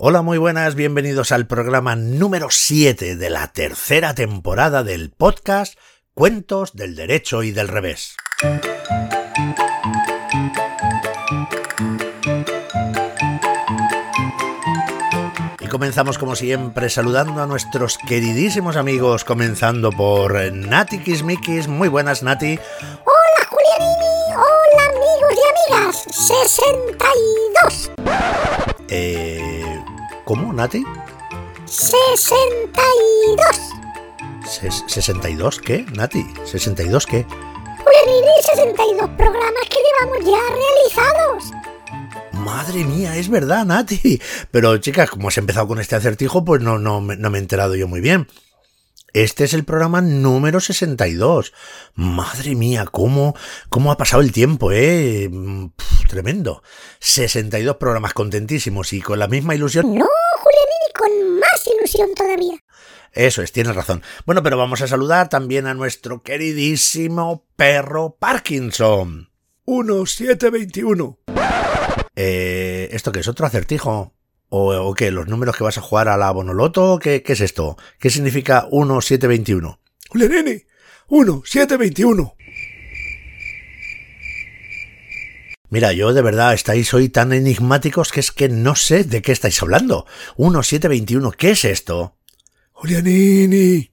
Hola, muy buenas, bienvenidos al programa número 7 de la tercera temporada del podcast Cuentos del Derecho y del Revés. Y comenzamos como siempre saludando a nuestros queridísimos amigos, comenzando por Nati Kismikis. Muy buenas, Nati. Hola, Julianini. Hola, amigos y amigas. 62. Eh, ¿Cómo, Nati? 62. Ses- ¿62 qué, Nati? ¿62 qué? Julianini, 62 programas que llevamos ya realizados. Madre mía, es verdad, Nati. Pero chicas, como has empezado con este acertijo, pues no, no, no me he enterado yo muy bien. Este es el programa número 62. Madre mía, cómo, cómo ha pasado el tiempo, eh. Mm, pf, tremendo. 62 programas contentísimos y con la misma ilusión. No, Julianini, con más ilusión todavía. Eso es, tienes razón. Bueno, pero vamos a saludar también a nuestro queridísimo perro Parkinson. 1721. Eh, ¿Esto qué es? ¿Otro acertijo? ¿O, o qué? ¿Los números que vas a jugar a la Bonoloto? ¿Qué, qué es esto? ¿Qué significa 1721? Julianini, 1, 7, 21. Mira, yo de verdad estáis hoy tan enigmáticos que es que no sé de qué estáis hablando. 1721, ¿qué es esto? Julianini,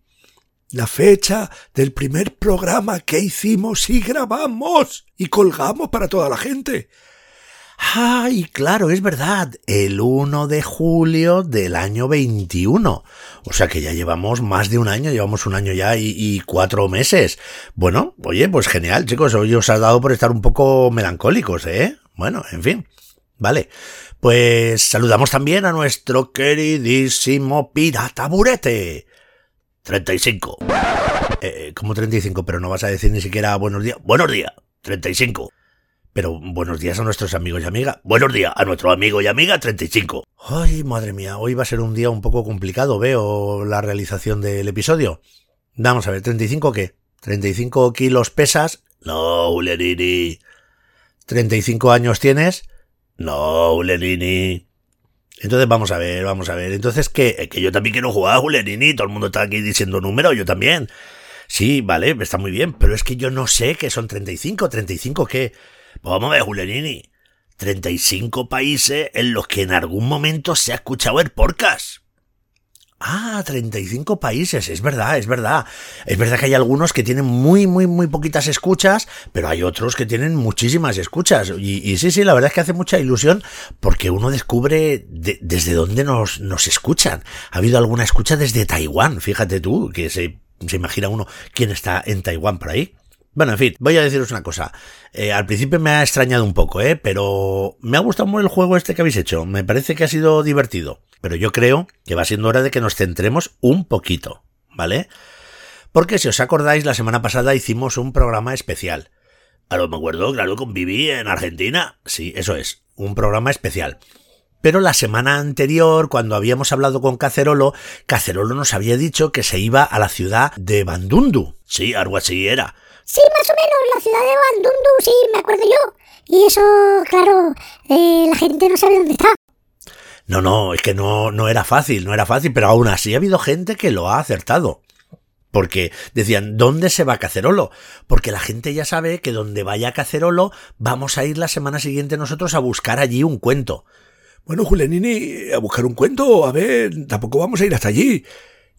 la fecha del primer programa que hicimos y grabamos y colgamos para toda la gente. ¡Ay, claro, es verdad! El 1 de julio del año 21. O sea que ya llevamos más de un año, llevamos un año ya y, cuatro meses. Bueno, oye, pues genial, chicos, hoy os ha dado por estar un poco melancólicos, ¿eh? Bueno, en fin. Vale. Pues saludamos también a nuestro queridísimo pirata burete. 35. Eh, como 35, pero no vas a decir ni siquiera buenos días. Buenos días. 35. Pero buenos días a nuestros amigos y amigas. Buenos días a nuestro amigo y amiga 35. Ay, madre mía, hoy va a ser un día un poco complicado, veo la realización del episodio. Vamos a ver, ¿35 qué? ¿35 kilos pesas? No, Ulerini. ¿35 años tienes? No, Ulerini. Entonces vamos a ver, vamos a ver. Entonces, ¿qué? Es que yo también quiero jugar a Julianini. Todo el mundo está aquí diciendo números, yo también. Sí, vale, está muy bien, pero es que yo no sé qué son 35, 35 qué. Vamos a ver, Julianini. 35 países en los que en algún momento se ha escuchado el podcast. Ah, 35 países, es verdad, es verdad. Es verdad que hay algunos que tienen muy, muy, muy poquitas escuchas, pero hay otros que tienen muchísimas escuchas. Y, sí, sí, la verdad es que hace mucha ilusión porque uno descubre de- desde dónde nos, nos escuchan. Ha habido alguna escucha desde Taiwán, fíjate tú, que se, se imagina uno quién está en Taiwán por ahí. Bueno, en fin, voy a deciros una cosa. Eh, al principio me ha extrañado un poco, ¿eh? Pero me ha gustado mucho el juego este que habéis hecho. Me parece que ha sido divertido. Pero yo creo que va siendo hora de que nos centremos un poquito, ¿vale? Porque si os acordáis, la semana pasada hicimos un programa especial. Ahora me acuerdo, claro, con Vivi en Argentina. Sí, eso es, un programa especial. Pero la semana anterior, cuando habíamos hablado con Cacerolo, Cacerolo nos había dicho que se iba a la ciudad de Bandundu. Sí, algo así era. Sí, más o menos, la ciudad de Bandundu, sí, me acuerdo yo. Y eso, claro, eh, la gente no sabe dónde está. No, no, es que no, no era fácil, no era fácil, pero aún así ha habido gente que lo ha acertado. Porque decían, ¿dónde se va Cacerolo? Porque la gente ya sabe que donde vaya Cacerolo vamos a ir la semana siguiente nosotros a buscar allí un cuento. Bueno, Julianini, a buscar un cuento, a ver, tampoco vamos a ir hasta allí.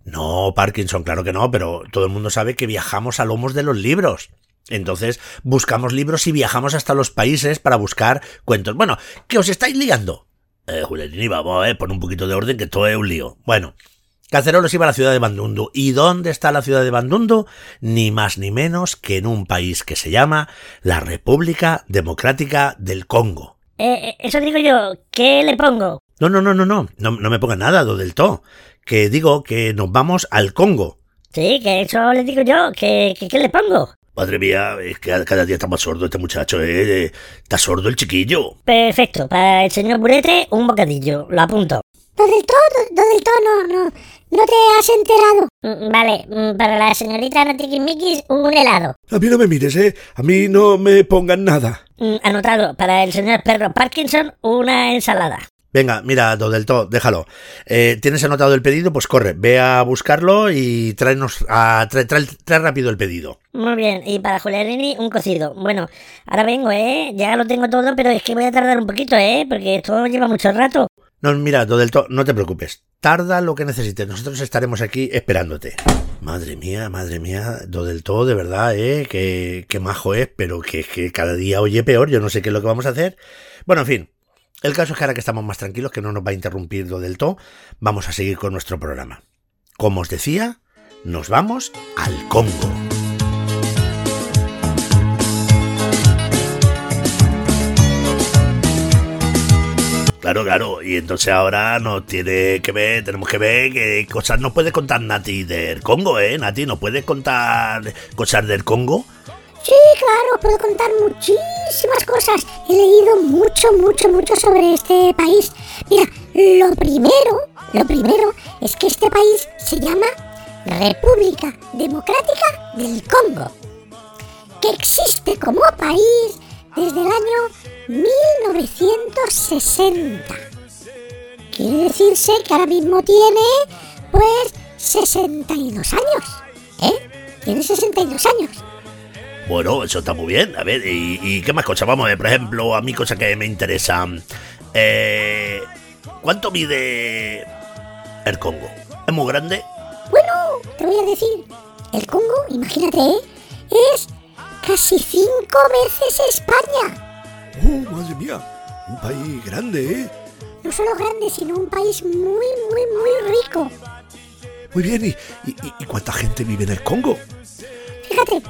No, Parkinson, claro que no, pero todo el mundo sabe que viajamos a lomos de los libros. Entonces buscamos libros y viajamos hasta los países para buscar cuentos. Bueno, que os estáis liando. Eh, Julianini, vamos, eh, pon un poquito de orden que esto es un lío. Bueno, Cacerolos iba a la ciudad de Bandundu. ¿Y dónde está la ciudad de Bandundu? Ni más ni menos que en un país que se llama la República Democrática del Congo. Eh, eh, eso digo yo, ¿qué le pongo? No, no, no, no, no, no, no me ponga nada, do del todo. Que digo que nos vamos al Congo. Sí, que eso le digo yo, que, que- ¿qué le pongo? Madre mía, es que cada día está más sordo este muchacho, ¿eh? Está sordo el chiquillo. Perfecto, para el señor Burete, un bocadillo, lo apunto. Lo del todo, lo del todo, no, no, no te has enterado. Mm, Vale, mm, para la señorita Natikimikis, un helado. A mí no me mires, ¿eh? A mí no me pongan nada. Mm, Anotado, para el señor Perro Parkinson, una ensalada. Venga, mira, do del todo, déjalo. Eh, ¿Tienes anotado el pedido? Pues corre, ve a buscarlo y tráenos a, trae, trae- trae rápido el pedido. Muy bien, y para Julianini un cocido. Bueno, ahora vengo, ¿eh? Ya lo tengo todo, pero es que voy a tardar un poquito, ¿eh? Porque esto lleva mucho rato. No, mira, do del todo, no te preocupes. Tarda lo que necesites, nosotros estaremos aquí esperándote. Madre mía, madre mía, do del todo, de verdad, eh, que, que majo es, pero que, que cada día oye peor, yo no sé qué es lo que vamos a hacer. Bueno, en fin, el caso es que ahora que estamos más tranquilos, que no nos va a interrumpir do del todo, vamos a seguir con nuestro programa. Como os decía, nos vamos al Congo. Claro, claro, y entonces ahora nos tiene que ver, tenemos que ver qué cosas nos puede contar Nati del Congo, ¿eh? Nati, ¿nos puedes contar cosas del Congo? Sí, claro, puedo contar muchísimas cosas. He leído mucho, mucho, mucho sobre este país. Mira, lo primero, lo primero es que este país se llama República Democrática del Congo, que existe como país desde el año 1960. Quiere decirse que ahora mismo tiene, pues, 62 años. ¿Eh? Tiene 62 años. Bueno, eso está muy bien. A ver, ¿y, y qué más cosas? Vamos a ver, por ejemplo, a mí cosas que me interesan. Eh, ¿Cuánto mide el Congo? ¿Es muy grande? Bueno, te voy a decir, el Congo, imagínate, ¿eh? es casi cinco veces España. Oh, madre mía. Un país grande, ¿eh? No solo grande, sino un país muy, muy, muy rico. Muy bien, ¿y, y, y- y cuánta gente vive en el Congo? Fíjate,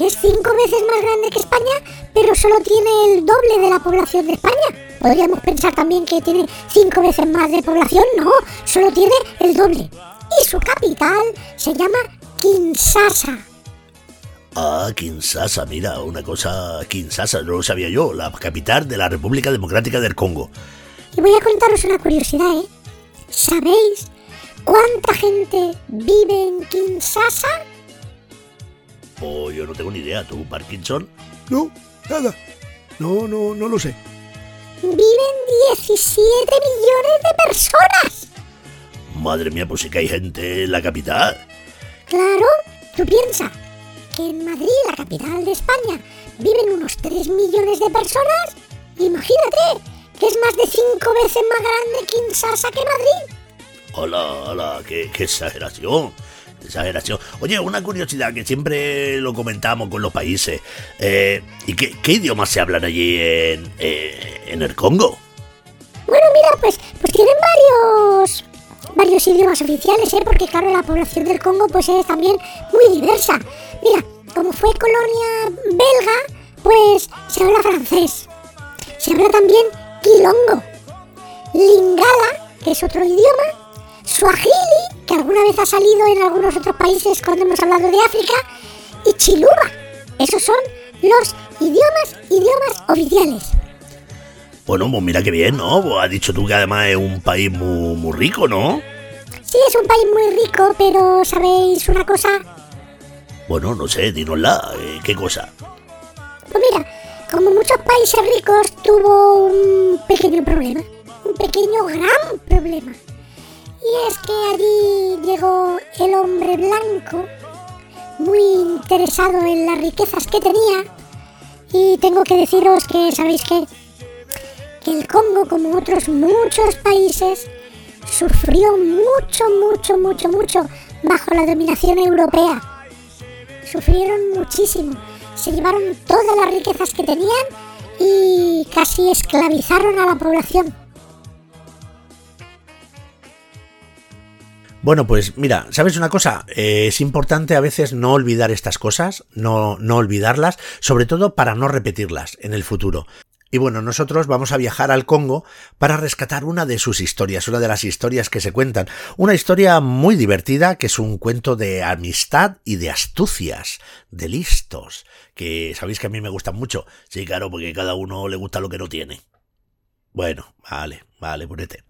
es cinco veces más grande que España, pero solo tiene el doble de la población de España. Podríamos pensar también que tiene cinco veces más de población, no, solo tiene el doble. Y su capital se llama Kinshasa. Ah, Kinshasa, mira, una cosa, Kinshasa, no lo sabía yo, la capital de la República Democrática del Congo. Y voy a contaros una curiosidad, ¿eh? ¿Sabéis cuánta gente vive en Kinshasa? Oh, yo no tengo ni idea, ¿tú, Parkinson? No, nada. No, no, no lo sé. Viven 17 millones de personas. Madre mía, pues sí que hay gente en la capital. Claro, tú piensas que en Madrid, la capital de España, viven unos 3 millones de personas. Imagínate que es más de 5 veces más grande Kinshasa que Madrid. Hola, hola, qué, qué exageración. Exageración. Oye, una curiosidad que siempre lo comentamos con los países. Eh, ¿Y qué, idiomas se hablan allí en, eh, en el Congo? Bueno, mira, pues, pues tienen varios varios idiomas oficiales, ¿eh? Porque claro, la población del Congo pues es también muy diversa. Mira, como fue colonia belga, pues se habla francés. Se habla también quilongo, lingala, que es otro idioma, suajili, que alguna vez ha salido en algunos otros países cuando hemos hablado de África, y chiluba. Esos son los idiomas, idiomas oficiales. Bueno, pues mira qué bien, ¿no? Pues has dicho tú que además es un país muy, muy rico, ¿no? Sí, es un país muy rico, pero ¿sabéis una cosa? Bueno, no sé, dinosla, eh, ¿qué cosa? Pues mira, como muchos países ricos, tuvo un pequeño problema. Un pequeño gran problema. Y es que allí llegó el hombre blanco, muy interesado en las riquezas que tenía. Y tengo que deciros que, ¿sabéis qué? Que el Congo, como otros muchos países, sufrió mucho, mucho, mucho, mucho bajo la dominación europea. Sufrieron muchísimo. Se llevaron todas las riquezas que tenían y casi esclavizaron a la población. Bueno, pues mira, ¿sabes una cosa? Eh, es importante a veces no olvidar estas cosas, no, no olvidarlas, sobre todo para no repetirlas en el futuro. Y bueno, nosotros vamos a viajar al Congo para rescatar una de sus historias, una de las historias que se cuentan. Una historia muy divertida que es un cuento de amistad y de astucias, de listos, que sabéis que a mí me gustan mucho. Sí, claro, porque cada uno le gusta lo que no tiene. Bueno, vale, vale, ponete.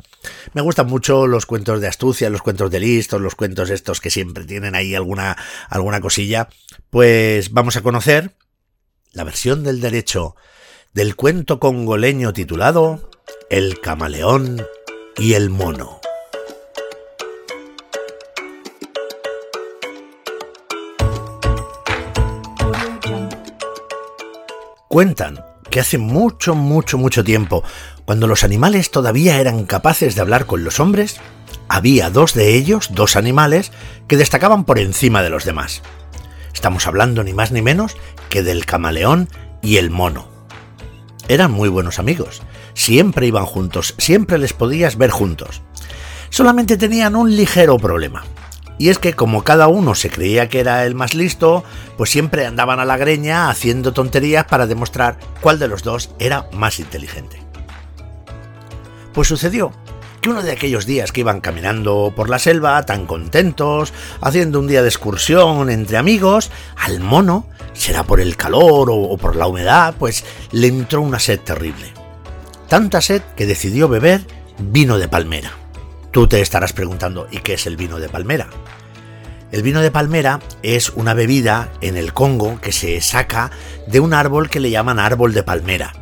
Me gustan mucho los cuentos de astucia, los cuentos de listos, los cuentos estos que siempre tienen ahí alguna, alguna cosilla. Pues vamos a conocer la versión del derecho del cuento congoleño titulado El camaleón y el mono. Cuentan que hace mucho, mucho, mucho tiempo, cuando los animales todavía eran capaces de hablar con los hombres, había dos de ellos, dos animales, que destacaban por encima de los demás. Estamos hablando ni más ni menos que del camaleón y el mono. Eran muy buenos amigos, siempre iban juntos, siempre les podías ver juntos. Solamente tenían un ligero problema. Y es que como cada uno se creía que era el más listo, pues siempre andaban a la greña haciendo tonterías para demostrar cuál de los dos era más inteligente. Pues sucedió que uno de aquellos días que iban caminando por la selva tan contentos, haciendo un día de excursión entre amigos, al mono, será por el calor o, por la humedad, pues le entró una sed terrible. Tanta sed que decidió beber vino de palmera. Tú te estarás preguntando, ¿y qué es el vino de palmera? El vino de palmera es una bebida en el Congo que se saca de un árbol que le llaman árbol de palmera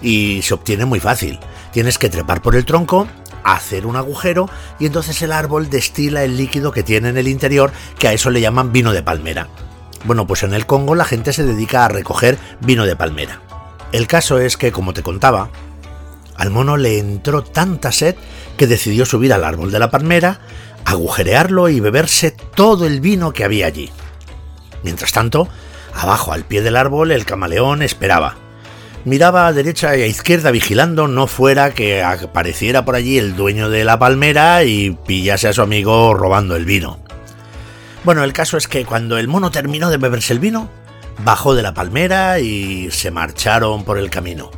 y se obtiene muy fácil. Tienes que trepar por el tronco, hacer un agujero y entonces el árbol destila el líquido que tiene en el interior, que a eso le llaman vino de palmera. Bueno, pues en el Congo la gente se dedica a recoger vino de palmera. El caso es que, como te contaba, al mono le entró tanta sed que decidió subir al árbol de la palmera, agujerearlo y beberse todo el vino que había allí. Mientras tanto, abajo al pie del árbol el camaleón esperaba. Miraba a derecha y a izquierda vigilando no fuera que apareciera por allí el dueño de la palmera y pillase a su amigo robando el vino. Bueno, el caso es que cuando el mono terminó de beberse el vino, bajó de la palmera y se marcharon por el camino.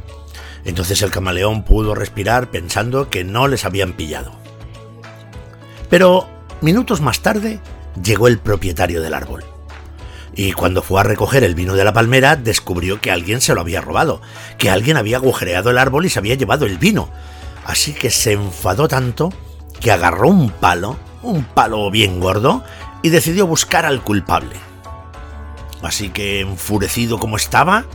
Entonces el camaleón pudo respirar pensando que no les habían pillado. Pero minutos más tarde llegó el propietario del árbol. Y cuando fue a recoger el vino de la palmera, descubrió que alguien se lo había robado, que alguien había agujereado el árbol y se había llevado el vino. Así que se enfadó tanto que agarró un palo, un palo bien gordo, y decidió buscar al culpable. Así que, enfurecido como estaba,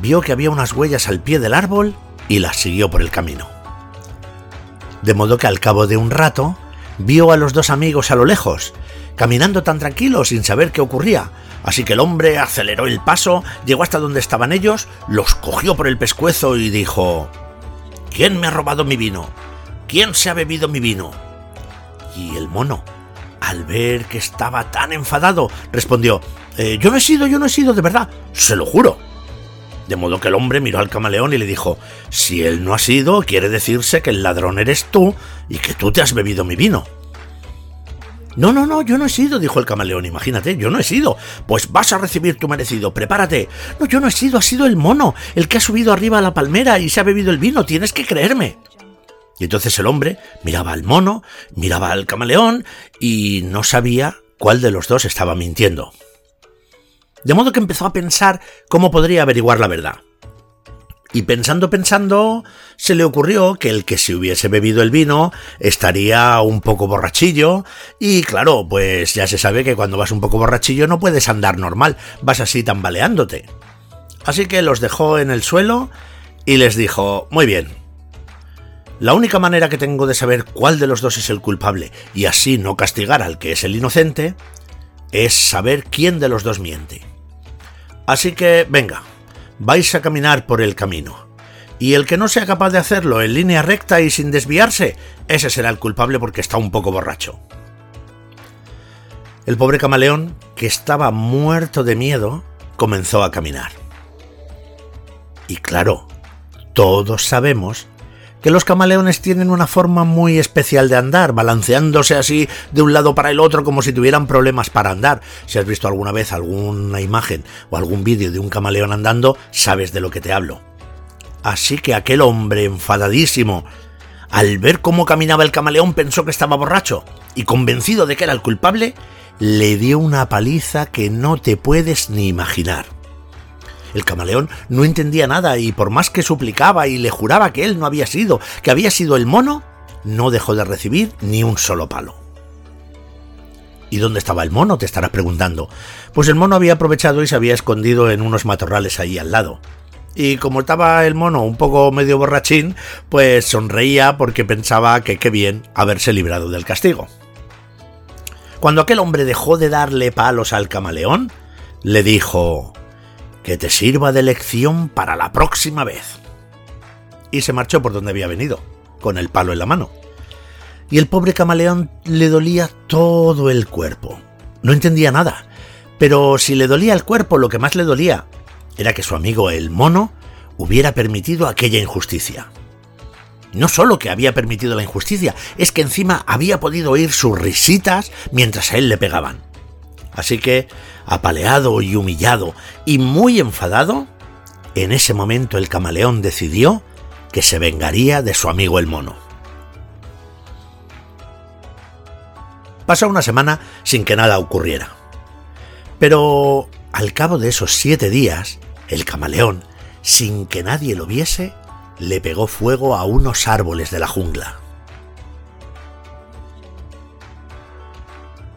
vio que había unas huellas al pie del árbol y las siguió por el camino. De modo que al cabo de un rato vio a los dos amigos a lo lejos, caminando tan tranquilos sin saber qué ocurría, así que el hombre aceleró el paso, llegó hasta donde estaban ellos, los cogió por el pescuezo y dijo ¿Quién me ha robado mi vino? ¿Quién se ha bebido mi vino? Y el mono, al ver que estaba tan enfadado, respondió eh, Yo no he sido, yo no he sido, de verdad, se lo juro. De modo que el hombre miró al camaleón y le dijo, si él no ha sido, quiere decirse que el ladrón eres tú y que tú te has bebido mi vino. No, no, no, yo no he sido, dijo el camaleón, imagínate, yo no he sido. Pues vas a recibir tu merecido, prepárate. No, yo no he sido, ha sido el mono, el que ha subido arriba a la palmera y se ha bebido el vino, tienes que creerme. Y entonces el hombre miraba al mono, miraba al camaleón y no sabía cuál de los dos estaba mintiendo. De modo que empezó a pensar cómo podría averiguar la verdad. Y pensando, pensando, se le ocurrió que el que se hubiese bebido el vino estaría un poco borrachillo, y claro, pues ya se sabe que cuando vas un poco borrachillo no puedes andar normal, vas así tambaleándote. Así que los dejó en el suelo y les dijo, muy bien, la única manera que tengo de saber cuál de los dos es el culpable y así no castigar al que es el inocente, es saber quién de los dos miente. Así que, venga, vais a caminar por el camino. Y el que no sea capaz de hacerlo en línea recta y sin desviarse, ese será el culpable porque está un poco borracho. El pobre camaleón, que estaba muerto de miedo, comenzó a caminar. Y claro, todos sabemos que los camaleones tienen una forma muy especial de andar, balanceándose así de un lado para el otro como si tuvieran problemas para andar. Si has visto alguna vez alguna imagen o algún vídeo de un camaleón andando, sabes de lo que te hablo. Así que aquel hombre enfadadísimo, al ver cómo caminaba el camaleón, pensó que estaba borracho y convencido de que era el culpable, le dio una paliza que no te puedes ni imaginar. El camaleón no entendía nada y por más que suplicaba y le juraba que él no había sido, que había sido el mono, no dejó de recibir ni un solo palo. ¿Y dónde estaba el mono? te estarás preguntando. Pues el mono había aprovechado y se había escondido en unos matorrales ahí al lado. Y como estaba el mono un poco medio borrachín, pues sonreía porque pensaba que qué bien haberse librado del castigo. Cuando aquel hombre dejó de darle palos al camaleón, le dijo que te sirva de lección para la próxima vez. Y se marchó por donde había venido, con el palo en la mano. Y el pobre camaleón le dolía todo el cuerpo. No entendía nada, pero si le dolía el cuerpo, lo que más le dolía era que su amigo el mono hubiera permitido aquella injusticia. No solo que había permitido la injusticia, es que encima había podido oír sus risitas mientras a él le pegaban. Así que, apaleado y humillado y muy enfadado, en ese momento el camaleón decidió que se vengaría de su amigo el mono. Pasó una semana sin que nada ocurriera. Pero al cabo de esos siete días, el camaleón, sin que nadie lo viese, le pegó fuego a unos árboles de la jungla.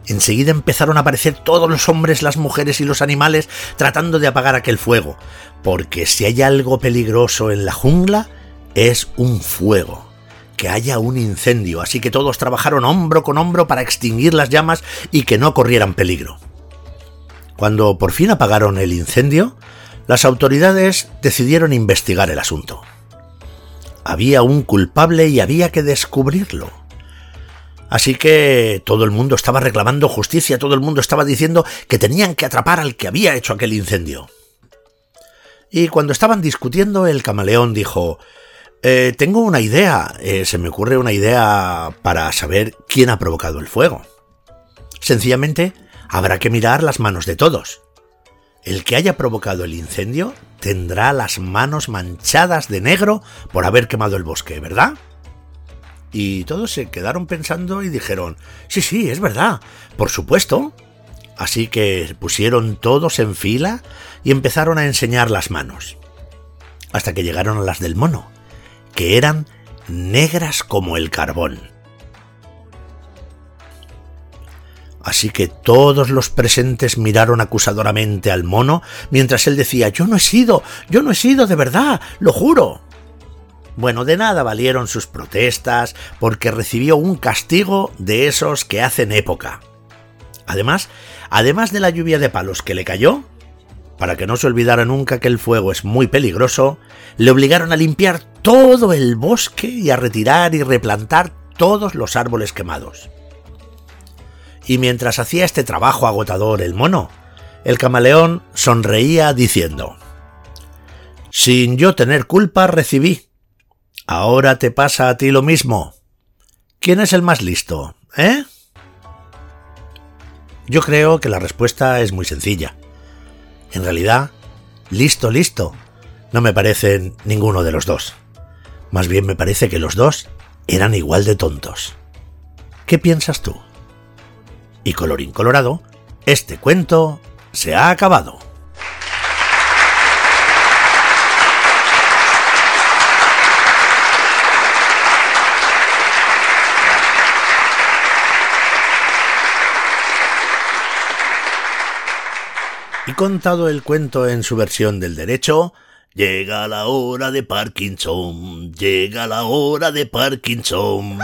Enseguida empezaron a aparecer todos los hombres, las mujeres y los animales tratando de apagar aquel fuego, porque si hay algo peligroso en la jungla, es un fuego, que haya un incendio, así que todos trabajaron hombro con hombro para extinguir las llamas y que no corrieran peligro. Cuando por fin apagaron el incendio, las autoridades decidieron investigar el asunto. Había un culpable y había que descubrirlo. Así que todo el mundo estaba reclamando justicia, todo el mundo estaba diciendo que tenían que atrapar al que había hecho aquel incendio. Y cuando estaban discutiendo, el camaleón dijo, eh, tengo una idea, eh, se me ocurre una idea para saber quién ha provocado el fuego. Sencillamente, habrá que mirar las manos de todos. El que haya provocado el incendio tendrá las manos manchadas de negro por haber quemado el bosque, ¿verdad? Y todos se quedaron pensando y dijeron, sí, sí, es verdad, por supuesto. Así que pusieron todos en fila y empezaron a enseñar las manos. Hasta que llegaron a las del mono, que eran negras como el carbón. Así que todos los presentes miraron acusadoramente al mono mientras él decía Yo no he sido, yo no he sido de verdad, lo juro. Bueno, de nada valieron sus protestas porque recibió un castigo de esos que hacen época. Además, además de la lluvia de palos que le cayó, para que no se olvidara nunca que el fuego es muy peligroso, le obligaron a limpiar todo el bosque y a retirar y replantar todos los árboles quemados y mientras hacía este trabajo agotador el mono, el camaleón sonreía diciendo, Sin yo tener culpa recibí. Ahora te pasa a ti lo mismo. ¿Quién es el más listo? ¿Eh? Yo creo que la respuesta es muy sencilla. En realidad, listo, listo, no me parecen ninguno de los dos. Más bien me parece que los dos eran igual de tontos. ¿Qué piensas tú? Y colorín colorado, este cuento se ha acabado. Y contado el cuento en su versión del derecho, llega la hora de Parkinson, llega la hora de Parkinson.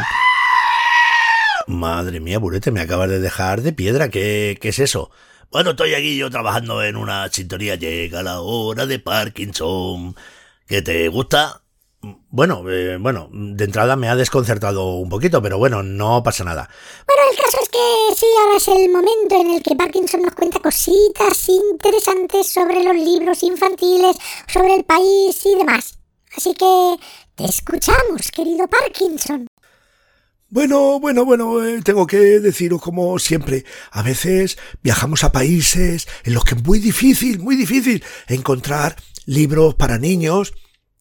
Madre mía, Burete, me acabas de dejar de piedra. ¿Qué, ¿Qué es eso? Bueno, estoy aquí yo trabajando en una sintonía. Llega la hora de Parkinson. ¿Qué te gusta? Bueno, eh, bueno, de entrada me ha desconcertado un poquito, pero bueno, no pasa nada. Bueno, el caso es que sí, ahora es el momento en el que Parkinson nos cuenta cositas interesantes sobre los libros infantiles, sobre el país y demás. Así que te escuchamos, querido Parkinson. Bueno, bueno, bueno, eh, tengo que deciros como siempre, a veces viajamos a países en los que es muy difícil, muy difícil encontrar libros para niños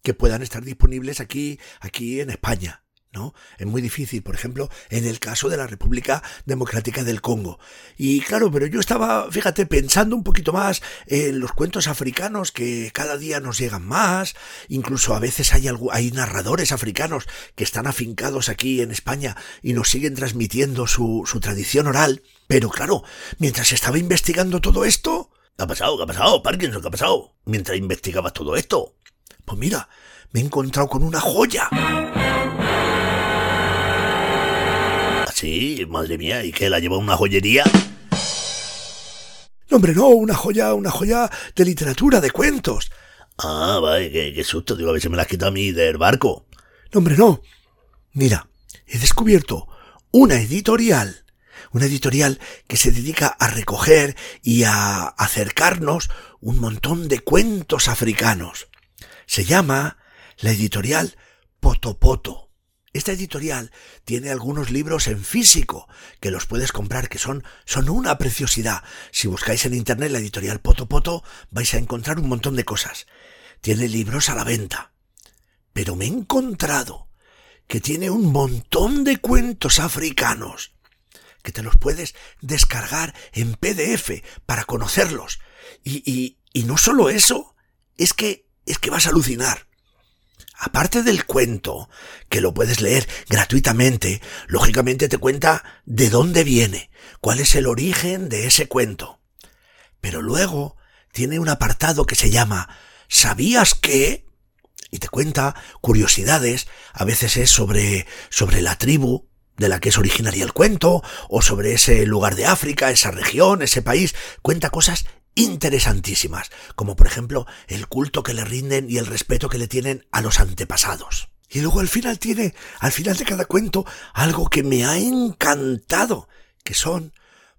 que puedan estar disponibles aquí, aquí en España. ¿no? Es muy difícil, por ejemplo, en el caso de la República Democrática del Congo. Y claro, pero yo estaba, fíjate, pensando un poquito más en los cuentos africanos que cada día nos llegan más, incluso a veces hay, hay narradores africanos que están afincados aquí en España y nos siguen transmitiendo su, su tradición oral. Pero claro, mientras estaba investigando todo esto... ¿Qué ha pasado? ¿Qué ha pasado? Parkinson, ¿qué ha pasado? Mientras investigabas todo esto. Pues mira, me he encontrado con una joya. ¿Sí? Madre mía, ¿y qué? ¿La lleva una joyería? No, hombre, no, una joya, una joya de literatura, de cuentos. Ah, vale, qué, qué susto, digo, a ver si me la has quitado a mí del barco. No, hombre, no. Mira, he descubierto una editorial, una editorial que se dedica a recoger y a acercarnos un montón de cuentos africanos. Se llama la editorial Potopoto. Esta editorial tiene algunos libros en físico que los puedes comprar, que son, son una preciosidad. Si buscáis en internet la editorial Potopoto, vais a encontrar un montón de cosas. Tiene libros a la venta. Pero me he encontrado que tiene un montón de cuentos africanos que te los puedes descargar en PDF para conocerlos. Y, y, y no solo eso, es que, es que vas a alucinar. Aparte del cuento, que lo puedes leer gratuitamente, lógicamente te cuenta de dónde viene, cuál es el origen de ese cuento. Pero luego tiene un apartado que se llama ¿Sabías que? y te cuenta curiosidades, a veces es sobre, sobre la tribu de la que es originaria el cuento, o sobre ese lugar de África, esa región, ese país, cuenta cosas interesantísimas, como por ejemplo el culto que le rinden y el respeto que le tienen a los antepasados. Y luego al final tiene, al final de cada cuento, algo que me ha encantado, que son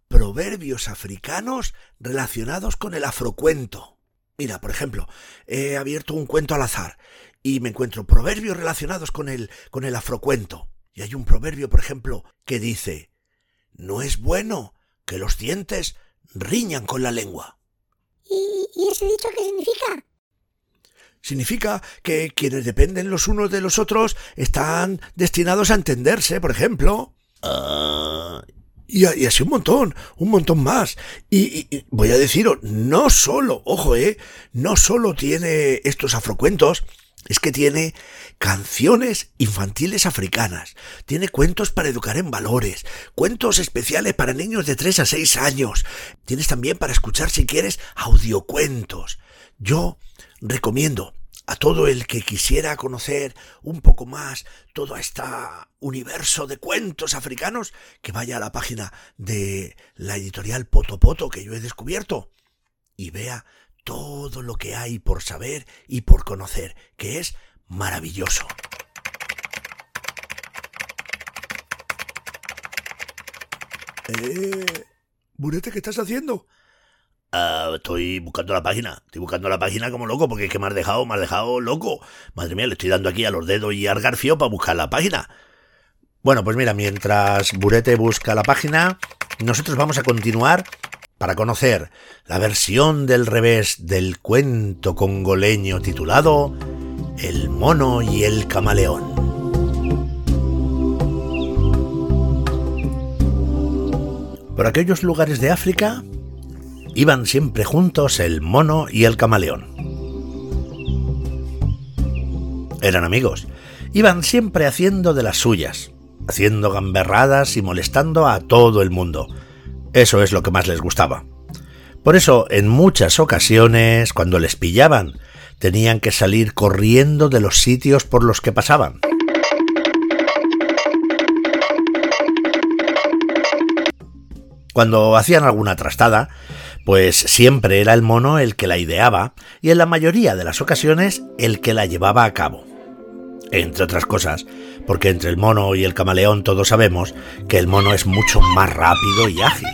proverbios africanos relacionados con el afrocuento. Mira, por ejemplo, he abierto un cuento al azar y me encuentro proverbios relacionados con el, con el afrocuento. Y hay un proverbio, por ejemplo, que dice, no es bueno que los dientes riñan con la lengua. ¿Y, ese dicho qué significa? Significa que quienes dependen los unos de los otros están destinados a entenderse, por ejemplo. Ah, Y, así un montón, un montón más. Y, y- y voy a deciros, no solo, ojo, eh, no solo tiene estos afrocuentos, es que tiene canciones infantiles africanas, tiene cuentos para educar en valores, cuentos especiales para niños de 3 a 6 años, tienes también para escuchar si quieres audiocuentos. Yo recomiendo a todo el que quisiera conocer un poco más todo este universo de cuentos africanos, que vaya a la página de la editorial Potopoto que yo he descubierto y vea todo lo que hay por saber y por conocer, que es maravilloso. Eh, Burete, ¿qué estás haciendo? ah, estoy buscando la página, estoy buscando la página como loco, porque es que me has dejado, me has dejado loco. Madre mía, le estoy dando aquí a los dedos y al garfio para buscar la página. Bueno, pues mira, mientras Burete busca la página, nosotros vamos a continuar para conocer la versión del revés del cuento congoleño titulado El mono y el camaleón. Por aquellos lugares de África iban siempre juntos el mono y el camaleón. Eran amigos, iban siempre haciendo de las suyas, haciendo gamberradas y molestando a todo el mundo. Eso es lo que más les gustaba. Por eso, en muchas ocasiones, cuando les pillaban, tenían que salir corriendo de los sitios por los que pasaban. Cuando hacían alguna trastada, pues siempre era el mono el que la ideaba y en la mayoría de las ocasiones el que la llevaba a cabo. Entre otras cosas, porque entre el mono y el camaleón todos sabemos que el mono es mucho más rápido y ágil.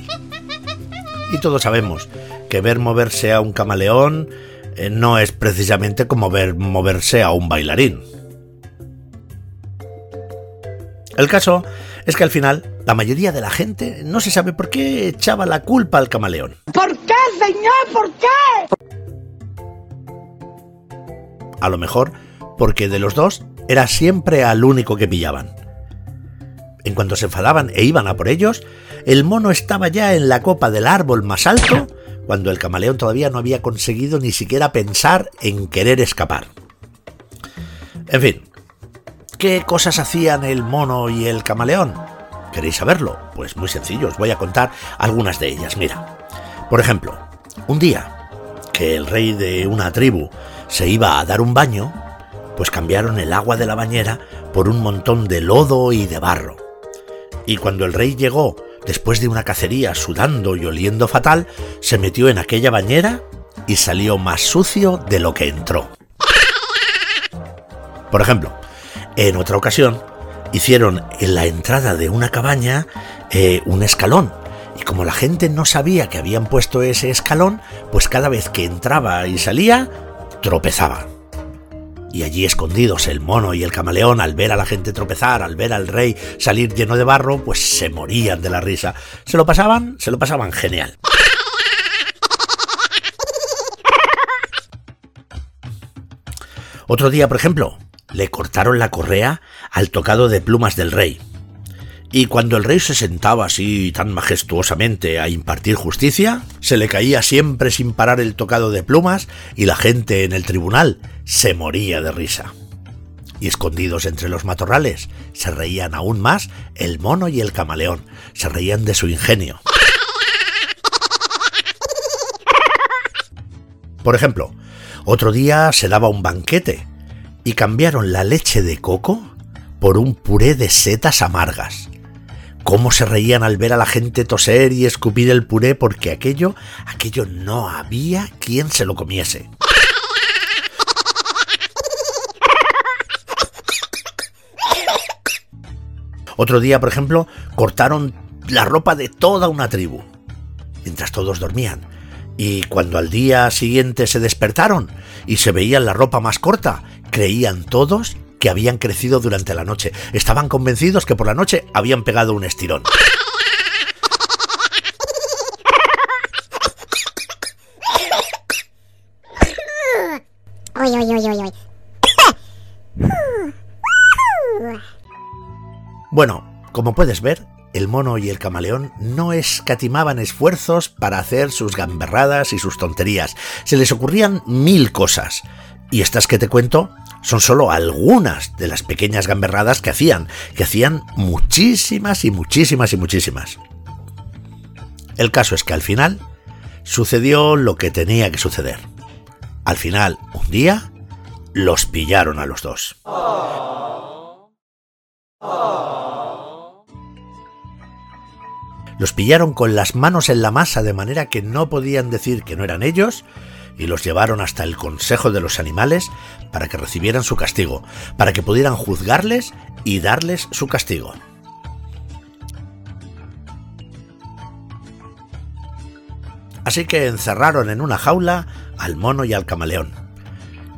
Y todos sabemos que ver moverse a un camaleón eh, no es precisamente como ver moverse a un bailarín. El caso es que al final la mayoría de la gente no se sabe por qué echaba la culpa al camaleón. ¿Por qué, señor? ¿Por qué? A lo mejor porque de los dos era siempre al único que pillaban. En cuanto se enfadaban e iban a por ellos, el mono estaba ya en la copa del árbol más alto cuando el camaleón todavía no había conseguido ni siquiera pensar en querer escapar. En fin, ¿qué cosas hacían el mono y el camaleón? ¿Queréis saberlo? Pues muy sencillo, os voy a contar algunas de ellas. Mira, por ejemplo, un día que el rey de una tribu se iba a dar un baño, pues cambiaron el agua de la bañera por un montón de lodo y de barro. Y cuando el rey llegó, después de una cacería sudando y oliendo fatal, se metió en aquella bañera y salió más sucio de lo que entró. Por ejemplo, en otra ocasión, hicieron en la entrada de una cabaña eh, un escalón. Y como la gente no sabía que habían puesto ese escalón, pues cada vez que entraba y salía, tropezaba. Y allí escondidos el mono y el camaleón, al ver a la gente tropezar, al ver al rey salir lleno de barro, pues se morían de la risa. Se lo pasaban, se lo pasaban genial. Otro día, por ejemplo, le cortaron la correa al tocado de plumas del rey. Y cuando el rey se sentaba así tan majestuosamente a impartir justicia, se le caía siempre sin parar el tocado de plumas y la gente en el tribunal se moría de risa. Y escondidos entre los matorrales, se reían aún más el mono y el camaleón, se reían de su ingenio. Por ejemplo, otro día se daba un banquete y cambiaron la leche de coco por un puré de setas amargas. Cómo se reían al ver a la gente toser y escupir el puré porque aquello, aquello no había quien se lo comiese. Otro día, por ejemplo, cortaron la ropa de toda una tribu, mientras todos dormían. Y cuando al día siguiente se despertaron y se veían la ropa más corta, creían todos que habían crecido durante la noche. Estaban convencidos que por la noche habían pegado un estirón. Bueno, como puedes ver, el mono y el camaleón no escatimaban esfuerzos para hacer sus gamberradas y sus tonterías. Se les ocurrían mil cosas. Y estas que te cuento son solo algunas de las pequeñas gamberradas que hacían, que hacían muchísimas y muchísimas y muchísimas. El caso es que al final sucedió lo que tenía que suceder. Al final, un día, los pillaron a los dos. Los pillaron con las manos en la masa de manera que no podían decir que no eran ellos y los llevaron hasta el Consejo de los Animales para que recibieran su castigo, para que pudieran juzgarles y darles su castigo. Así que encerraron en una jaula al mono y al camaleón,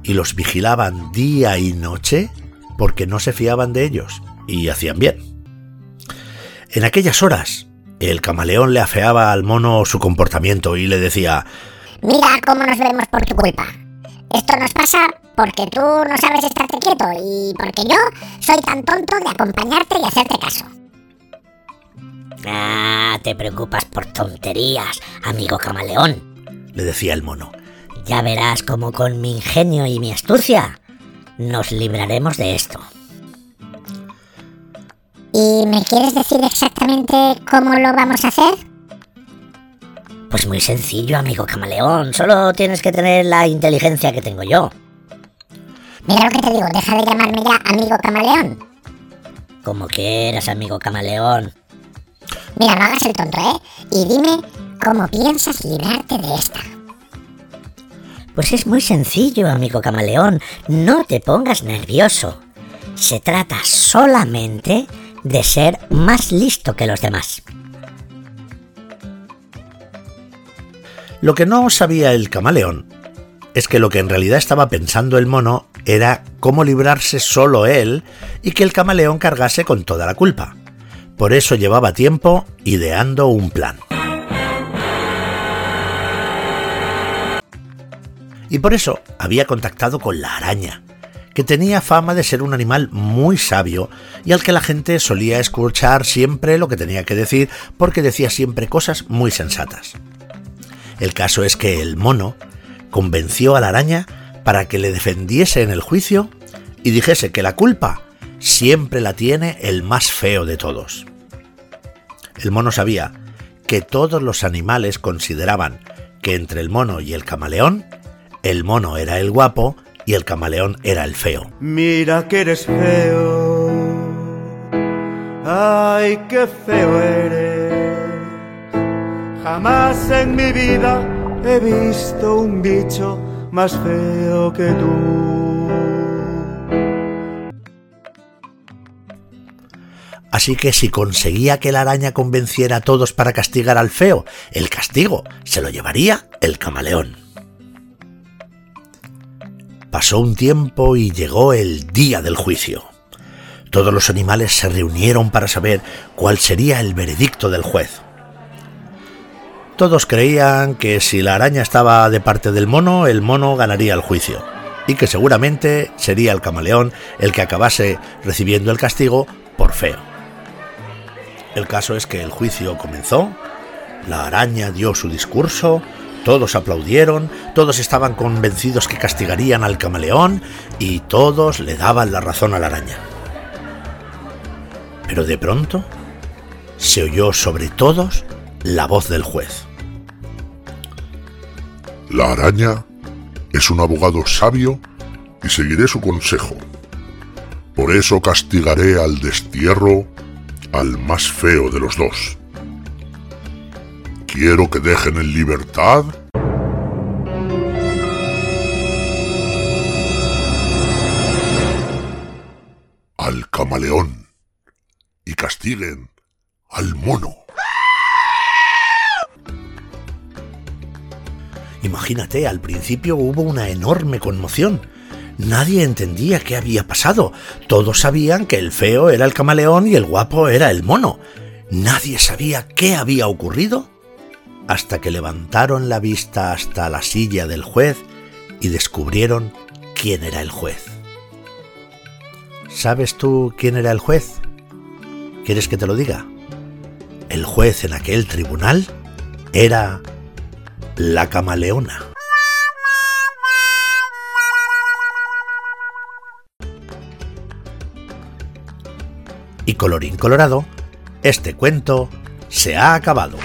y los vigilaban día y noche porque no se fiaban de ellos, y hacían bien. En aquellas horas, el camaleón le afeaba al mono su comportamiento y le decía Mira cómo nos vemos por tu culpa. Esto nos pasa porque tú no sabes estarte quieto y porque yo soy tan tonto de acompañarte y hacerte caso. Ah, te preocupas por tonterías, amigo camaleón. le decía el mono. Ya verás cómo con mi ingenio y mi astucia nos libraremos de esto. ¿Y me quieres decir exactamente cómo lo vamos a hacer? Pues muy sencillo, amigo camaleón. Solo tienes que tener la inteligencia que tengo yo. Mira lo que te digo, deja de llamarme ya amigo camaleón. Como quieras, amigo camaleón. Mira, no hagas el tonto, ¿eh? Y dime cómo piensas librarte de esta. Pues es muy sencillo, amigo camaleón. No te pongas nervioso. Se trata solamente de ser más listo que los demás. Lo que no sabía el camaleón es que lo que en realidad estaba pensando el mono era cómo librarse solo él y que el camaleón cargase con toda la culpa. Por eso llevaba tiempo ideando un plan. Y por eso había contactado con la araña, que tenía fama de ser un animal muy sabio y al que la gente solía escuchar siempre lo que tenía que decir porque decía siempre cosas muy sensatas. El caso es que el mono convenció a la araña para que le defendiese en el juicio y dijese que la culpa siempre la tiene el más feo de todos. El mono sabía que todos los animales consideraban que entre el mono y el camaleón El mono era el guapo y el camaleón era el feo. Mira que eres feo. Ay, qué feo eres. Jamás en mi vida he visto un bicho más feo que tú. Así que si conseguía que la araña convenciera a todos para castigar al feo, el castigo se lo llevaría el camaleón. Pasó un tiempo y llegó el día del juicio. Todos los animales se reunieron para saber cuál sería el veredicto del juez. Todos creían que si la araña estaba de parte del mono, el mono ganaría el juicio, y que seguramente sería el camaleón el que acabase recibiendo el castigo por feo. El caso es que el juicio comenzó, la araña dio su discurso, todos aplaudieron, todos estaban convencidos que castigarían al camaleón y todos le daban la razón a la araña. Pero de pronto se oyó sobre todos la voz del juez. La araña es un abogado sabio y seguiré su consejo. Por eso castigaré al destierro al más feo de los dos. Quiero que dejen en libertad al camaleón y castiguen al mono. Imagínate, al principio hubo una enorme conmoción. Nadie entendía qué había pasado. Todos sabían que el feo era el camaleón y el guapo era el mono. Nadie sabía qué había ocurrido hasta que levantaron la vista hasta la silla del juez y descubrieron quién era el juez. ¿Sabes tú quién era el juez? ¿Quieres que te lo diga? El juez en aquel tribunal era la camaleona. Y colorín colorado, este cuento se ha acabado.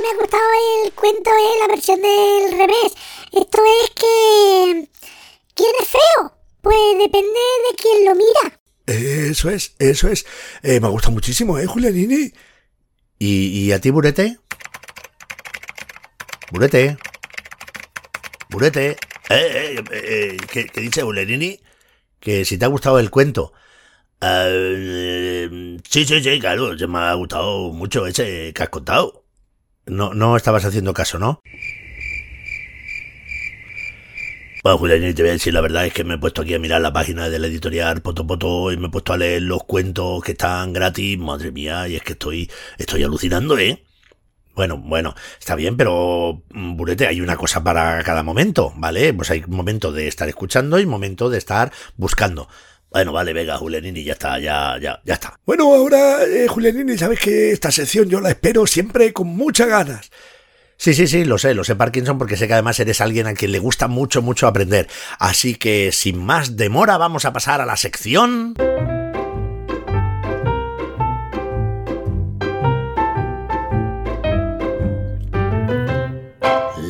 Me ha gustado, cuento, eh, la versión del revés. Esto es que... ¿Quién es feo? Pues depende de quién lo mira. Eso es, eso es. Eh, me gusta muchísimo, ¿eh, Julianini? ¿Y, a ti, Burete? Burete. Burete. Eh, eh, eh, ¿qué, qué dice Bulerini? Que si te ha gustado el cuento. Eh, sí, sí, sí, claro, se me ha gustado mucho ese que has contado. No, no estabas haciendo caso, ¿no? Bueno, Julián, te voy a decir la verdad, es que me he puesto aquí a mirar la página de la editorial Poto Poto y me he puesto a leer los cuentos que están gratis, madre mía, y es que estoy, estoy alucinando, ¿eh? Bueno, bueno, está bien, pero mm, Burete, hay una cosa para cada momento, ¿vale? Pues hay momento de estar escuchando y momento de estar buscando. Bueno, vale, venga, Julianini, ya está, ya, ya, ya está. Bueno, ahora, eh, Julianini, sabes que esta sección yo la espero siempre con muchas ganas. Sí, sí, sí, lo sé, lo sé, Parkinson, porque sé que además eres alguien a quien le gusta mucho, mucho aprender. Así que, sin más demora, vamos a pasar a la sección...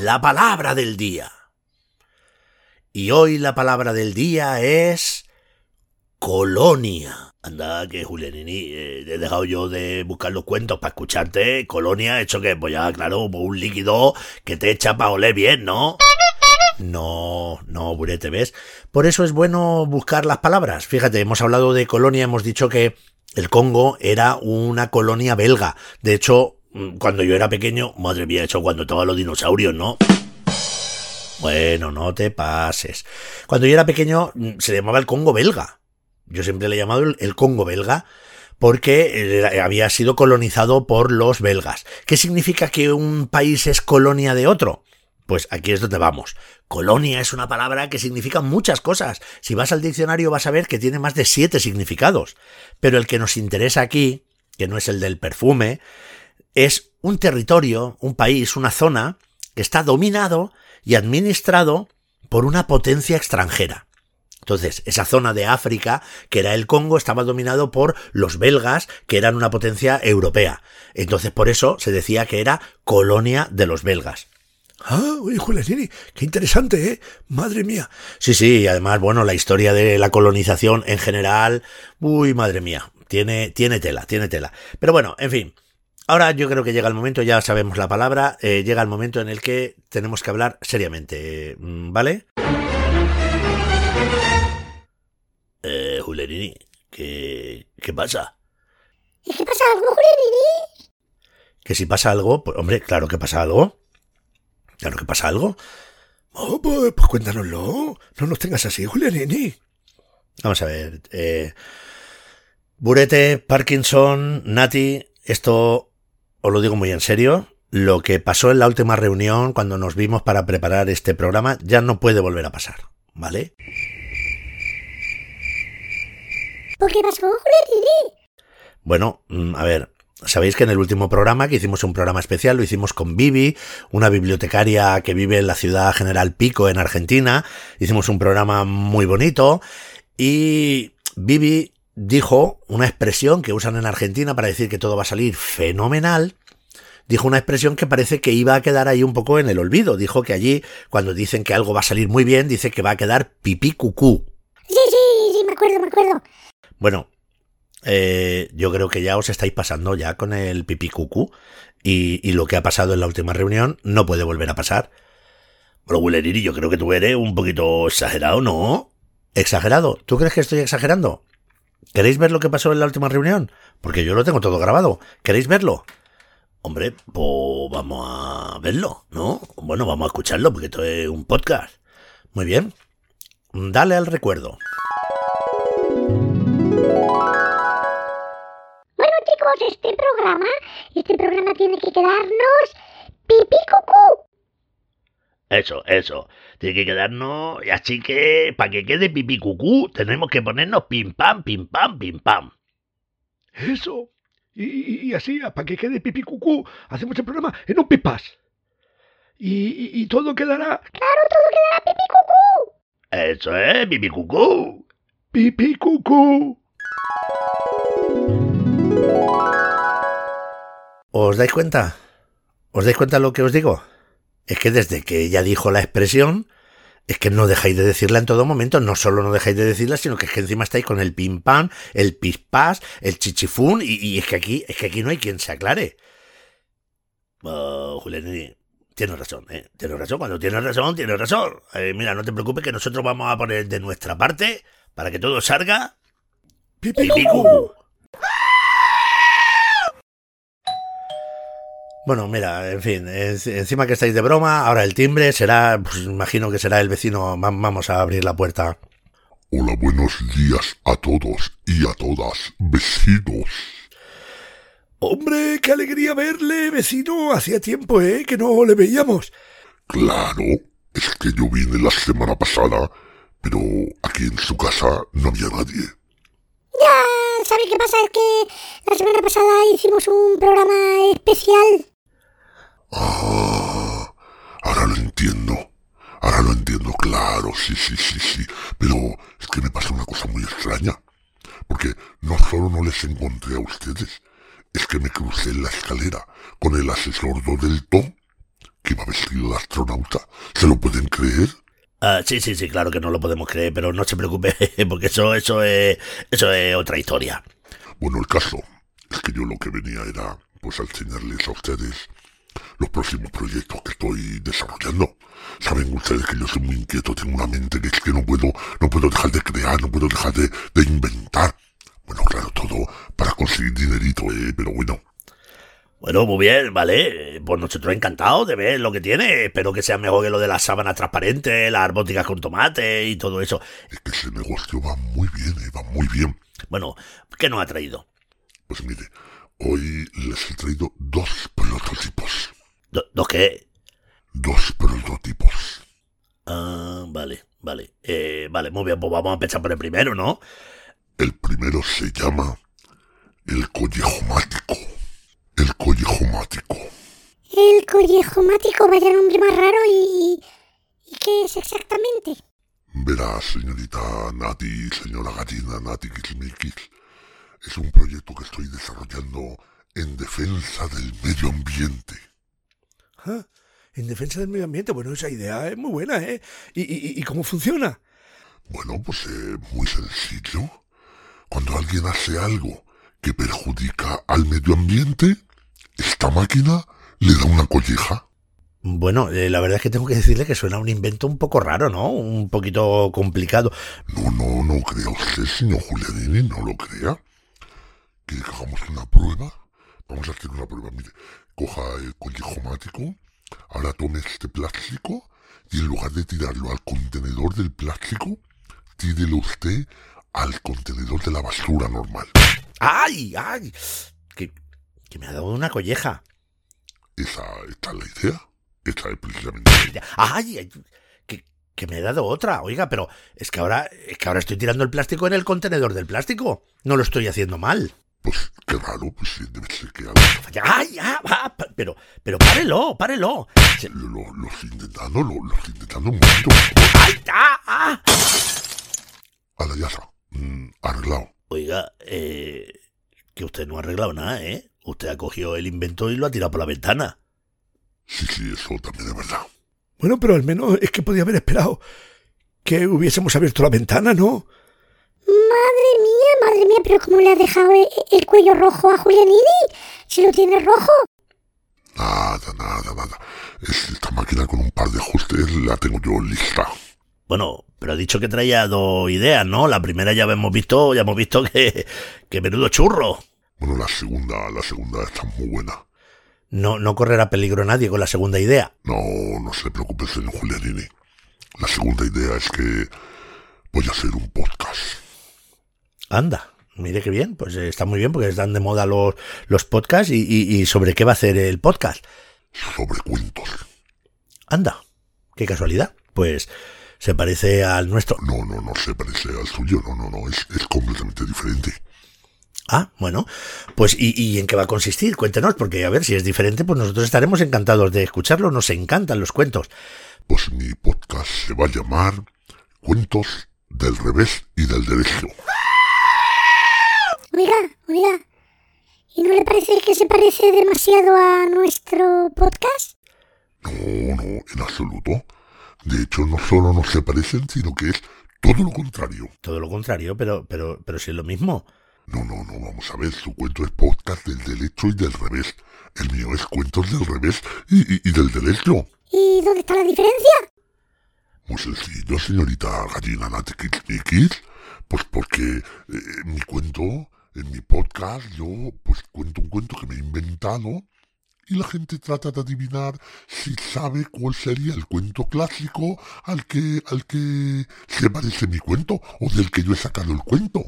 La palabra del día. Y hoy la palabra del día es... Colonia. Anda, que Julianini, eh, he dejado yo de buscar los cuentos para escucharte. Colonia, hecho que, pues ya, claro, un líquido que te echa para oler bien, ¿no? No, no, Burete, ¿ves? Por eso es bueno buscar las palabras. Fíjate, hemos hablado de colonia, hemos dicho que el Congo era una colonia belga. De hecho, mm, cuando yo era pequeño, madre mía, hecho cuando estaban los dinosaurios, ¿no? Bueno, no te pases. Cuando yo era pequeño mm, se llamaba el Congo belga. Yo siempre le he llamado el, Congo belga porque había sido colonizado por los belgas. ¿Qué significa que un país es colonia de otro? Pues aquí es donde vamos. Colonia es una palabra que significa muchas cosas. Si vas al diccionario vas a ver que tiene más de siete significados. Pero el que nos interesa aquí, que no es el del perfume, es un territorio, un país, una zona que está dominado y administrado por una potencia extranjera. Entonces, esa zona de África, que era el Congo, estaba dominado por los belgas, que eran una potencia europea. Entonces, por eso se decía que era colonia de los belgas. Ah, oye, Julianini, qué interesante, ¿eh? Madre mía. Sí, sí, y además, bueno, la historia de la colonización en general, uy, madre mía, tiene, tiene tela, tiene tela. Pero bueno, en fin, ahora yo creo que llega el momento, ya sabemos la palabra, eh, llega el momento en el que tenemos que hablar seriamente, mm, ¿vale? Julianini, ¿qué, qué pasa? ¿Y qué pasa algo, Julianini? Que si pasa algo, pues hombre, claro que pasa algo. Claro que pasa algo. Oh, pues, pues cuéntanoslo. No nos tengas así, Julianini. Vamos a ver. Eh, Burete, Parkinson, Nati, esto os lo digo muy en serio. Lo que pasó en la última reunión, cuando nos vimos para preparar este programa, ya no puede volver a pasar. ¿Vale? ¿Por qué pasó, Julianini? Bueno, mm, a ver, sabéis que en el último programa, que hicimos un programa especial, lo hicimos con Vivi, una bibliotecaria que vive en la ciudad General Pico, en Argentina. Hicimos un programa muy bonito y Vivi dijo una expresión que usan en Argentina para decir que todo va a salir fenomenal. Dijo una expresión que parece que iba a quedar ahí un poco en el olvido. Dijo que allí, cuando dicen que algo va a salir muy bien, dice que va a quedar pipí cucú. Sí, sí, sí, me acuerdo, me acuerdo. Bueno, eh, yo creo que ya os estáis pasando ya con el pipí cucú y, y lo que ha pasado en la última reunión no puede volver a pasar. Bueno, Guleriri, yo creo que tú eres un poquito exagerado, ¿no? ¿Exagerado? ¿Tú crees que estoy exagerando? ¿Queréis ver lo que pasó en la última reunión? Porque yo lo tengo todo grabado. ¿Queréis verlo? Hombre, pues vamos a verlo, ¿no? Bueno, vamos a escucharlo porque esto es un podcast. Muy bien. Dale al recuerdo. Bueno, chicos, este programa, este programa tiene que quedarnos pipí cucú. Eso, eso. Tiene que quedarnos. Y así que, para que quede pipí cucú, tenemos que ponernos pim pam, pim pam, pim pam. Eso. Y, y- y así, para que quede pipí cucú, hacemos el programa en un pipas. Y, y- y todo quedará Claro, todo quedará pipí cucú. Eso es, pipí cucú. pipí cucú. ¿Os dais cuenta? ¿Os dais cuenta lo que os digo? Es que desde que ella dijo la expresión, es que no dejáis de decirla en todo momento. No solo no dejáis de decirla, sino que es que encima estáis con el pim pam, el pispás, el chichifún, y, es que aquí, es que aquí no hay quien se aclare. Oh, Julián, tienes razón, ¿eh? Tienes razón. Cuando tienes razón, tienes razón. Eh, mira, no te preocupes que nosotros vamos a poner de nuestra parte para que todo salga Pipí Pipí cucú. cucú. Bueno, mira, en fin, en- encima que estáis de broma, ahora el timbre será, pues imagino que será el vecino, Va- vamos a abrir la puerta. Hola, buenos días a todos y a todas, vecinos. Hombre, qué alegría verle, vecino. Hacía tiempo, ¿eh? Que no le veíamos. Claro, es que yo vine la semana pasada, pero aquí en su casa no había nadie. Ya, ¿sabe qué pasa? Es que la semana pasada hicimos un programa especial. Ah, ahora lo entiendo. Ahora lo entiendo, claro, sí, sí, sí, sí. Pero es que me pasa una cosa muy extraña. Porque no solo no les encontré a ustedes, es que me crucé en la escalera con el asesor del Tom, que iba vestido de astronauta. ¿Se lo pueden creer? Ah, sí, sí, sí, claro que no lo podemos creer, pero no se preocupe, porque eso, eso es, eso es otra historia. Bueno, el caso es que yo lo que venía era, pues, a enseñarles a ustedes los próximos proyectos que estoy desarrollando. Saben ustedes que yo soy muy inquieto, tengo una mente que es que no puedo, no puedo dejar de crear, no puedo dejar de, de inventar. Bueno, claro, todo para conseguir dinerito, eh, pero bueno. Bueno, muy bien, vale. Pues nosotros encantados de ver lo que tiene. Espero que sea mejor que lo de las sábanas transparentes, las arbóticas con tomate y todo eso. Es que ese negocio va muy bien, eh, va muy bien. Bueno, ¿qué nos ha traído? Pues mire, hoy les he traído dos prototipos. ¿Do- ¿Dos qué? Dos prototipos. Ah, vale, vale. Eh, vale, muy bien, pues vamos a empezar por el primero, ¿no? El primero se llama el collejomático. El collejomático. El collejomático, vaya nombre más raro y, ¿Y qué es exactamente? Verá, señorita Nati, señora gallina Nati Kismikis, es un proyecto que estoy desarrollando en defensa del medio ambiente. Ah, en defensa del medio ambiente. Bueno, esa idea es muy buena, ¿eh? ¿Y, y- y cómo funciona? Bueno, pues eh, muy sencillo. Cuando alguien hace algo que perjudica al medio ambiente, esta máquina le da una colleja. Bueno, eh, la verdad es que tengo que decirle que suena un invento un poco raro, ¿no? Un poquito complicado. No, no, no crea usted, señor Julianini, no lo crea. ¿Quiere que hagamos una prueba? Vamos a hacer una prueba. Mire, coja el collejo mático, ahora tome este plástico y en lugar de tirarlo al contenedor del plástico, tírelo usted al contenedor de la basura normal. ¡Ay! ¡Ay! Que, que me ha dado una colleja. Esa, esta es la idea. Esta es precisamente la idea. ¡Ay! ay, Que, que me ha dado otra. Oiga, pero es que ahora, es que ahora estoy tirando el plástico en el contenedor del plástico. No lo estoy haciendo mal. Pues qué raro, pues sí, debe ser que ¡Ay! ah, ah, pero, pero párelo, párelo. Se- lo, lo, lo estoy intentando, lo, lo estoy intentando un momento. ¡Ay! ¡Ah! ah. Ahora ya está. Mm, arreglado. Oiga, eh, que usted no ha arreglado nada, ¿eh? Usted ha cogido el invento y lo ha tirado por la ventana. Sí, sí, eso también es verdad. Bueno, pero al menos es que podía haber esperado que hubiésemos abierto la ventana, ¿no? Madre mía, madre mía, pero ¿cómo le ha dejado el, cuello rojo a Julianini? Si lo tiene rojo. Nada, nada, nada. Es esta máquina con un par de ajustes la tengo yo lista. Bueno, pero ha dicho que traía dos ideas, ¿no? La primera ya hemos visto, ya hemos visto que, que menudo churro. Bueno, la segunda, la segunda está muy buena. No, no correrá peligro nadie con la segunda idea. No, no se preocupe, señor Julianini. La segunda idea es que voy a hacer un podcast. Anda, mire qué bien, pues eh, está muy bien porque están de moda los, los podcasts y, y- y sobre qué va a hacer el podcast. sobre cuentos. Anda, qué casualidad. Pues se parece al nuestro. No, no, no se parece al suyo, no, no, no, es, es completamente diferente. Ah, bueno, pues ¿y, y en qué va a consistir? Cuéntenos, porque a ver si es diferente, pues nosotros estaremos encantados de escucharlo, nos encantan los cuentos. Pues mi podcast se va a llamar Cuentos del revés y del derecho. Oiga, oiga. ¿Y no le parece que se parece demasiado a nuestro podcast? No, no, en absoluto. De hecho, no solo no se parecen, sino que es todo lo contrario. Todo lo contrario, pero, pero, pero si es lo mismo. No, no, no, vamos a ver, su cuento es podcast del derecho y del revés. El mío es cuentos del revés y, y- y del derecho. ¿Y dónde está la diferencia? Muy sencillo, señorita Gallina Natikis, pues porque eh, en mi cuento, en mi podcast, yo pues cuento un cuento que me he inventado y la gente trata de adivinar si sabe cuál sería el cuento clásico al que, al que se parece mi cuento o del que yo he sacado el cuento.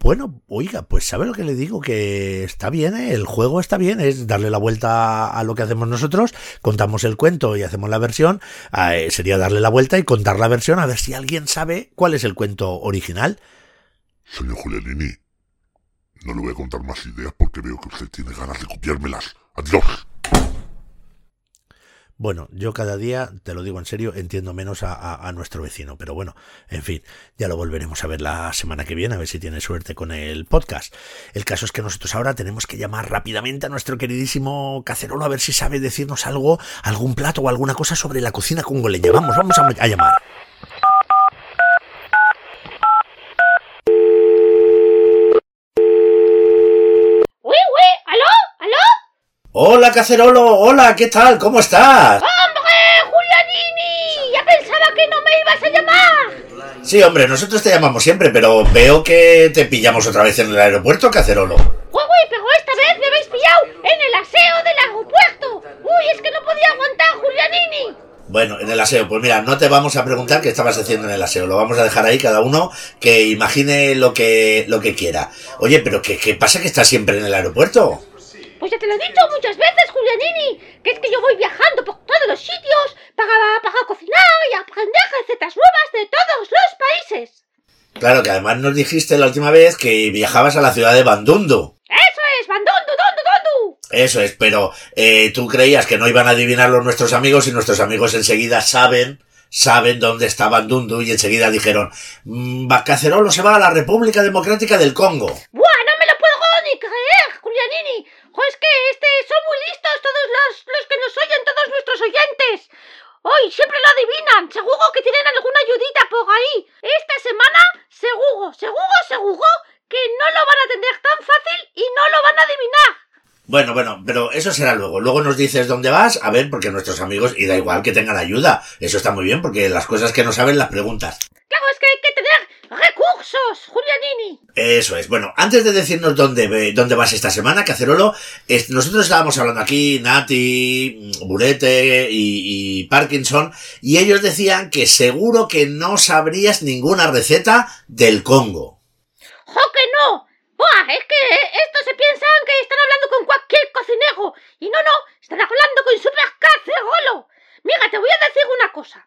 Bueno, oiga, pues sabe lo que le digo, que está bien, ¿eh? el juego está bien, es darle la vuelta a lo que hacemos nosotros, contamos el cuento y hacemos la versión, eh, sería darle la vuelta y contar la versión a ver si alguien sabe cuál es el cuento original. Señor Julianini, no le voy a contar más ideas porque veo que usted tiene ganas de copiármelas. Adiós. Bueno, yo cada día, te lo digo en serio, entiendo menos a, nuestro vecino, pero bueno, en fin, ya lo volveremos a ver la semana que viene, a ver si tiene suerte con el podcast. El caso es que nosotros ahora tenemos que llamar rápidamente a nuestro queridísimo cacerolo a ver si sabe decirnos algo, algún plato o alguna cosa sobre la cocina congoleña. Vamos, vamos a llamar. ¡Uy, uy! ¿Aló? ¿Aló? Hola, cacerolo, hola, ¿qué tal? ¿Cómo estás? ¡Hombre, Julianini! Ya pensaba que no me ibas a llamar. Sí, hombre, nosotros te llamamos siempre, pero veo que te pillamos otra vez en el aeropuerto, cacerolo. Uy, pero esta vez me habéis pillado en el aseo del aeropuerto. Uy, es que no podía aguantar, Julianini. Bueno, en el aseo, pues mira, no te vamos a preguntar qué estabas haciendo en el aseo, lo vamos a dejar ahí cada uno que imagine lo que lo que quiera. Oye, pero ¿qué, qué pasa que estás siempre en el aeropuerto? Pues ya te lo he dicho muchas veces, Julianini, que es que yo voy viajando por todos los sitios para, para cocinar y aprender recetas nuevas de todos los países. Claro, que además nos dijiste la última vez que viajabas a la ciudad de Bandundu. Eso es, Bandundu, dondu, dondu. Eso es, pero eh, tú creías que no iban a adivinarlo nuestros amigos y nuestros amigos enseguida saben, saben dónde estaba Dundu y enseguida dijeron, "Mm, Cacerolo se va a la República Democrática del Congo. ¡Buah! No me lo puedo ni creer, Julianini. Es que este, son muy listos todos los, los que nos oyen, todos nuestros oyentes. Hoy siempre lo adivinan. Seguro que tienen alguna ayudita por ahí. Esta semana, seguro, seguro, seguro que no lo van a tener tan fácil y no lo van a adivinar. Bueno, bueno, pero eso será luego. Luego nos dices dónde vas, a ver, porque nuestros amigos, y da igual que tengan ayuda. Eso está muy bien, porque las cosas que no saben las preguntas. Claro, es que hay que Julianini. Eso es. Bueno, antes de decirnos dónde, dónde vas esta semana, Cacerolo, es- nosotros estábamos hablando aquí, Nati, Burete y, y Parkinson, y ellos decían que seguro que no sabrías ninguna receta del Congo. ¡Jo, que no! ¡Buah! Es que estos se piensan que están hablando con cualquier cocinero. Y no, no, están hablando con Super Cacerolo. Mira, te voy a decir una cosa.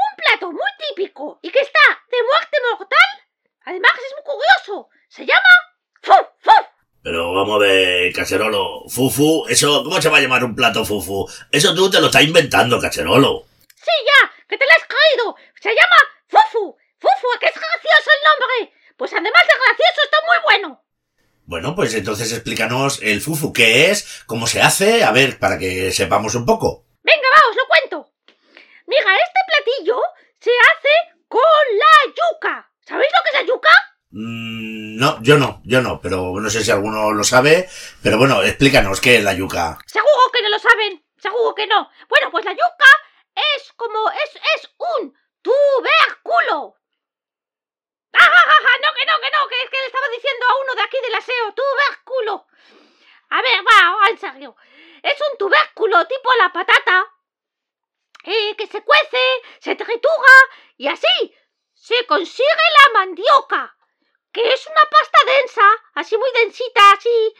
Un plato muy típico y que está de muerte mortal, además es muy curioso, se llama fu fu. Pero vamos a ver, Cacerolo, fufu, eso, ¿cómo se va a llamar un plato fufu? Eso tú te lo estás inventando, Cacerolo. Sí, ya, que te la has caído. Se llama fufu. Fufu, que es gracioso el nombre. Pues además de gracioso está muy bueno. Bueno, pues entonces explícanos el fufu, ¿qué es? ¿Cómo se hace? A ver, para que sepamos un poco. Venga, va, os lo cuento. Mira, este platillo se hace con la yuca. ¿Sabéis lo que es la yuca? Mm, no, yo no, yo no, pero no sé si alguno lo sabe. Pero bueno, explícanos qué es la yuca. Seguro que no lo saben. Seguro que no. Bueno, pues la yuca es como... es, es un tubérculo. ¡Ah, ah, ah! No, que no, que no, que es que le estaba diciendo a uno de aquí del aseo, tubérculo. A ver, va, en serio. Es un tubérculo tipo la patata, eh, que se cuece, se tritura y así se consigue la mandioca, que es una pasta densa, así muy densita, así.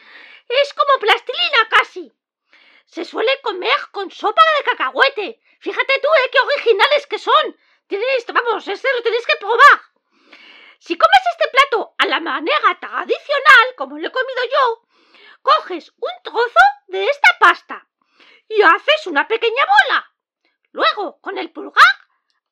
Es como plastilina casi. Se suele comer con sopa de cacahuete. Fíjate tú, eh, qué originales que son. Tenéis, vamos, este lo tenéis que probar. Si comes este plato a la manera tradicional, como lo he comido yo, coges un trozo de esta pasta y haces una pequeña bola. Luego, con el pulgar,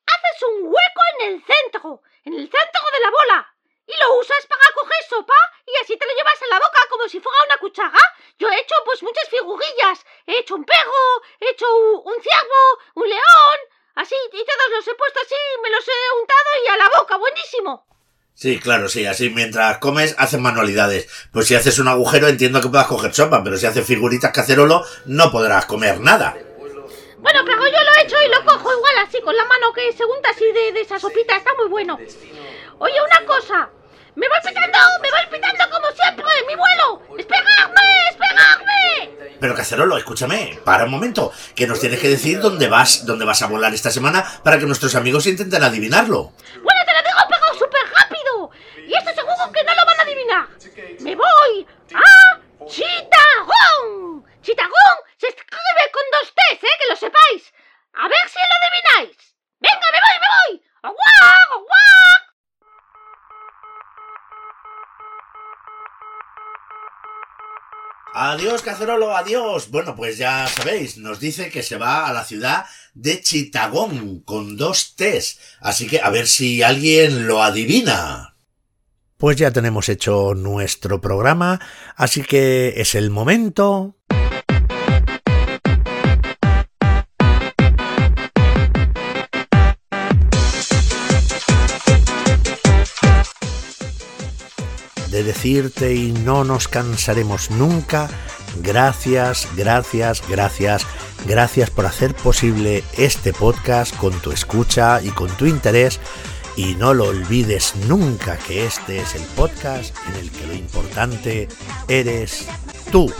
haces un hueco en el centro, en el centro de la bola, y lo usas para coger sopa y así te lo llevas a la boca como si fuera una cuchara. Yo he hecho pues muchas figurillas. He hecho un perro, he hecho un, ciervo, un león, así, y todos los he puesto así, me los he untado y a la boca, buenísimo. Sí, claro, sí, así mientras comes hacen manualidades. Pues si haces un agujero entiendo que puedas coger sopa, pero si haces figuritas cacerolo no podrás comer nada. Bueno, pero yo lo he hecho y lo cojo igual así con la mano que se unta así de, de esa sopita, está muy bueno. Oye, una cosa. Me voy pitando, me voy pitando como siempre, mi vuelo. ¡Esperadme, esperadme! Pero Cacerolo, escúchame, para un momento, que nos tienes que decir dónde vas, dónde vas a volar esta semana para que nuestros amigos intenten adivinarlo. Bueno, te lo digo, pero súper rápido. Y esto seguro que no lo van a adivinar. Me voy a Chitagón. Chitagón se escribe con dos T's, ¿eh? Que lo sepáis. A ver si lo adivináis. Venga, me voy, me voy. ¡Aguá, aguá! Adiós, Cacerolo, adiós. Bueno, pues ya sabéis, nos dice que se va a la ciudad de Chitagón con dos T's. Así que a ver si alguien lo adivina. Pues ya tenemos hecho nuestro programa, así que es el momento de decirte y no nos cansaremos nunca, gracias, gracias, gracias, gracias por hacer posible este podcast con tu escucha y con tu interés. Y no lo olvides nunca que este es el podcast en el que lo importante eres tú.